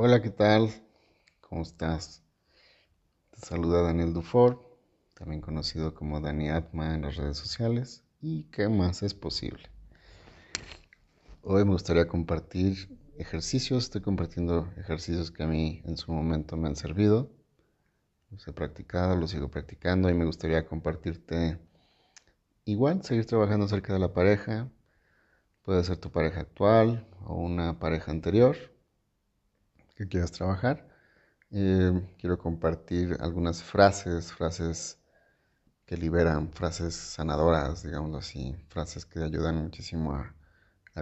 Hola, ¿qué tal? ¿Cómo estás? Te saluda Daniel Dufort, también conocido como Dani Atma en las redes sociales. ¿Y qué más es posible? Hoy me gustaría compartir ejercicios. Estoy compartiendo ejercicios que a mí en su momento me han servido. Los he practicado, los sigo practicando y me gustaría compartirte igual, seguir trabajando acerca de la pareja. Puede ser tu pareja actual o una pareja anterior que quieras trabajar. Eh, quiero compartir algunas frases, frases que liberan, frases sanadoras, digamos así, frases que ayudan muchísimo a,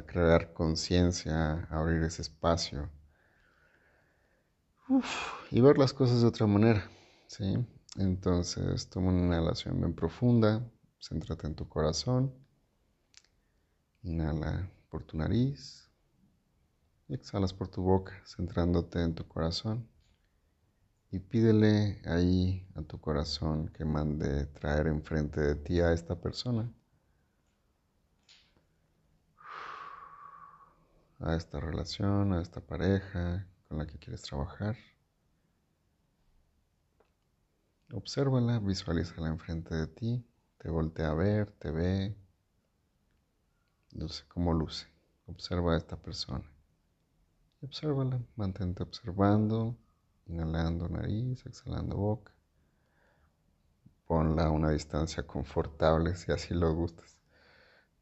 crear conciencia, a abrir ese espacio y ver las cosas de otra manera, ¿sí? Entonces, toma una inhalación bien profunda, céntrate en tu corazón, inhala por tu nariz, exhalas por tu boca, centrándote en tu corazón. Y pídele ahí a tu corazón que mande traer enfrente de ti a esta persona. A esta relación, a esta pareja con la que quieres trabajar. Obsérvala, visualízala enfrente de ti, te voltea a ver, te ve, luce cómo luce. Observa a esta persona. Obsérvala, mantente observando, inhalando nariz, exhalando boca. Ponla a una distancia confortable si así lo gustas.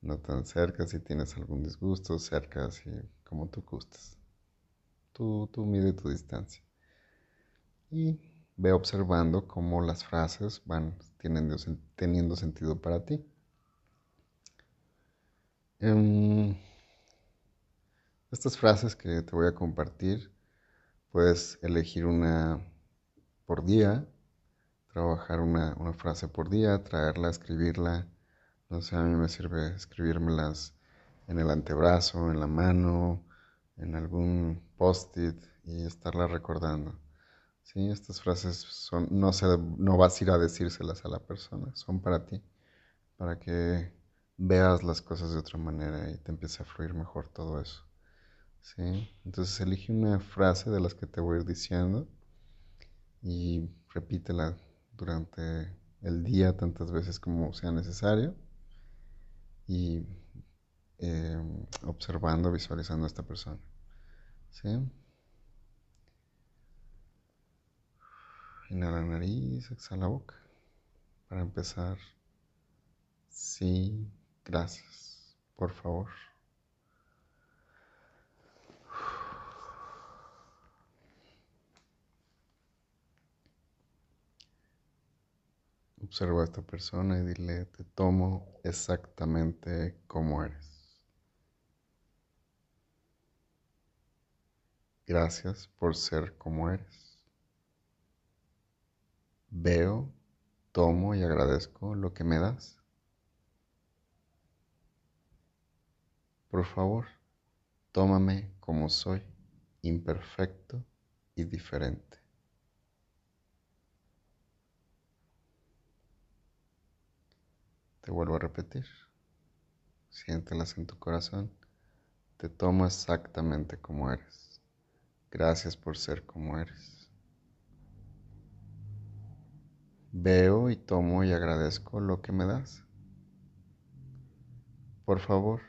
No tan cerca si tienes algún disgusto, cerca así como tú gustas. Tú, tú mide tu distancia. Y ve observando cómo las frases van teniendo, teniendo sentido para ti. Em, estas frases que te voy a compartir, puedes elegir una por día, trabajar una, frase por día, traerla, escribirla. No sé, a mí me sirve escribírmelas en el antebrazo, en la mano, en algún post-it y estarla recordando. ¿Sí? Estas frases son, no, se, no vas a ir a decírselas a la persona, son para ti, para que veas las cosas de otra manera y te empiece a fluir mejor todo eso. ¿Sí? Entonces elige una frase de las que te voy a ir diciendo y repítela durante el día tantas veces como sea necesario y eh, observando, visualizando a esta persona. ¿sí? Inhala nariz, exhala boca. Para empezar, sí, gracias, por favor. Observa a esta persona y dile, te tomo exactamente como eres. Gracias por ser como eres. Veo, tomo y agradezco lo que me das. Por favor, tómame como soy, imperfecto y diferente. Te vuelvo a repetir. Siéntelas en tu corazón. Te tomo exactamente como eres. Gracias por ser como eres. Veo y tomo y agradezco lo que me das. Por favor,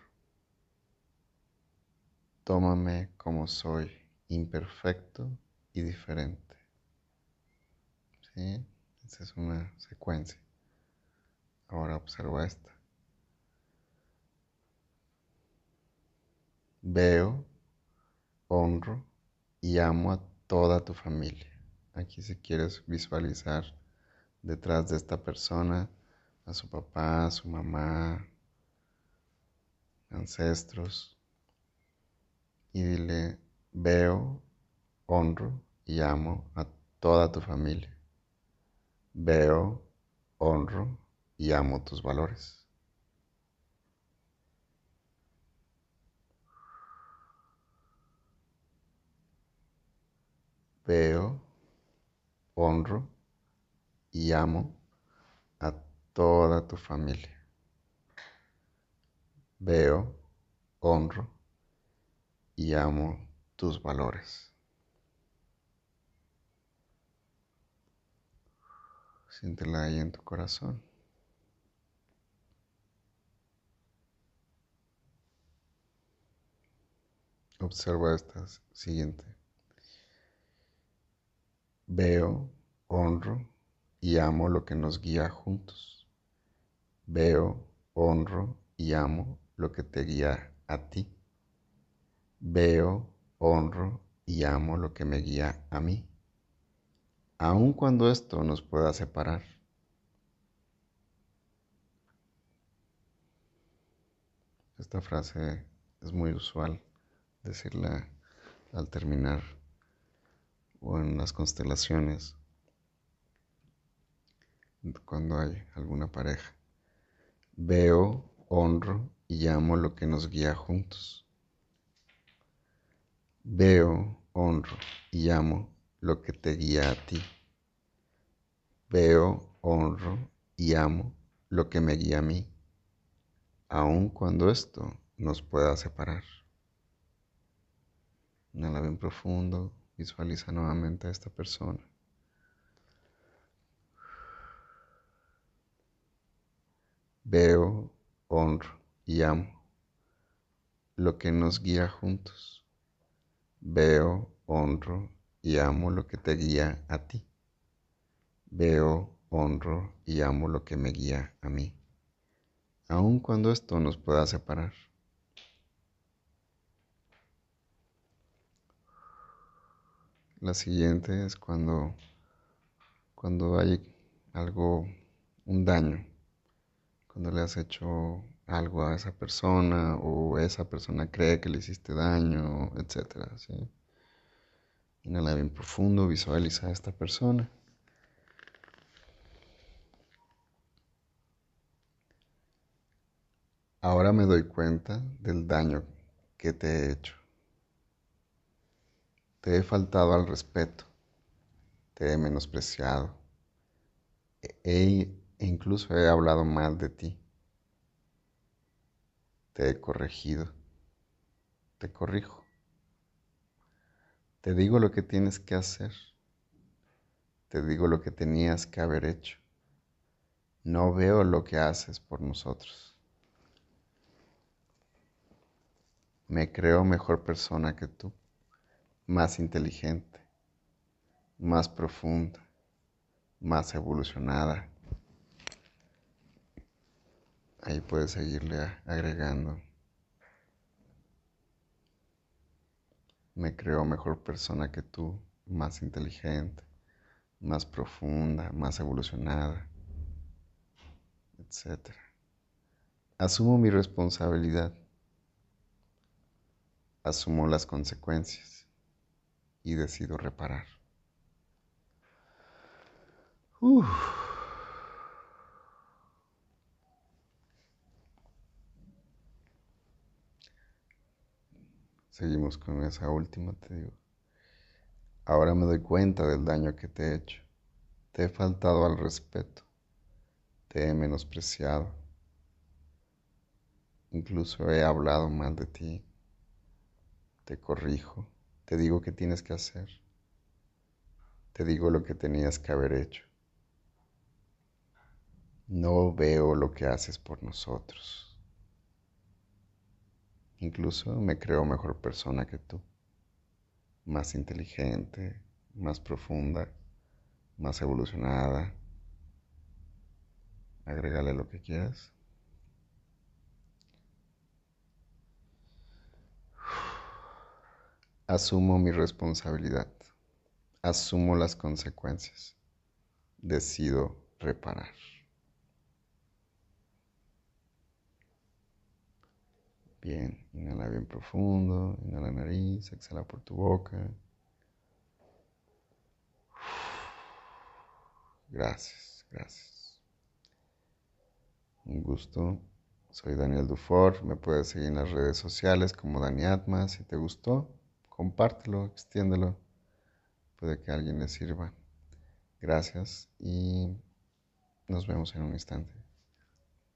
tómame como soy, imperfecto y diferente. ¿Sí? Esa es una secuencia. Ahora observa esta. Veo, honro y amo a toda tu familia. Aquí si quieres visualizar detrás de esta persona a su papá, a su mamá, ancestros. Y dile, veo, honro y amo a toda tu familia. Veo, honro y amo tus valores. Veo, honro y amo a toda tu familia. Veo, honro y amo tus valores. Siéntela ahí en tu corazón. Observa esta siguiente. Veo, honro y amo lo que nos guía juntos. Veo, honro y amo lo que te guía a ti. Veo, honro y amo lo que me guía a mí, aun cuando esto nos pueda separar. Esta frase es muy usual decirla al terminar o en las constelaciones cuando hay alguna pareja. Veo, honro y amo lo que nos guía juntos. Veo, honro y amo lo que te guía a ti. Veo, honro y amo lo que me guía a mí, aun cuando esto nos pueda separar. Inhala bien profundo, visualiza nuevamente a esta persona. Veo, honro y amo lo que nos guía juntos. Veo, honro y amo lo que te guía a ti. Veo, honro y amo lo que me guía a mí, aun cuando esto nos pueda separar. La siguiente es cuando, cuando hay algo, un daño, cuando le has hecho algo a esa persona o esa persona cree que le hiciste daño, etc. ¿sí? Inhala bien profundo, visualiza a esta persona. Ahora me doy cuenta del daño que te he hecho. Te he faltado al respeto, te he menospreciado e, e incluso he hablado mal de ti te he corregido, te corrijo. Te digo lo que tienes que hacer, te digo lo que tenías que haber hecho. No veo lo que haces por nosotros. Me creo mejor persona que tú, más inteligente, más profunda, más evolucionada Ahí puedes seguirle agregando. Me creo mejor persona que tú, más inteligente, más profunda, más evolucionada, etc. Asumo mi responsabilidad. Asumo las consecuencias y decido reparar. Seguimos con esa última, te digo. Ahora me doy cuenta del daño que te he hecho. Te he faltado al respeto. Te he menospreciado. Incluso he hablado mal de ti. Te corrijo. Te digo qué tienes que hacer. Te digo lo que tenías que haber hecho. No veo lo que haces por nosotros. Incluso me creo mejor persona que tú, más inteligente, más profunda, más evolucionada. Agrégale lo que quieras. Asumo mi responsabilidad. Asumo las consecuencias. Decido reparar. Bien, inhala bien profundo, inhala nariz, exhala por tu boca. Gracias, gracias. Un gusto. Soy Daniel Dufour. Me puedes seguir en las redes sociales como Dani Atma. Si te gustó, compártelo, extiéndelo. Puede que alguien le sirva. Gracias y nos vemos en un instante.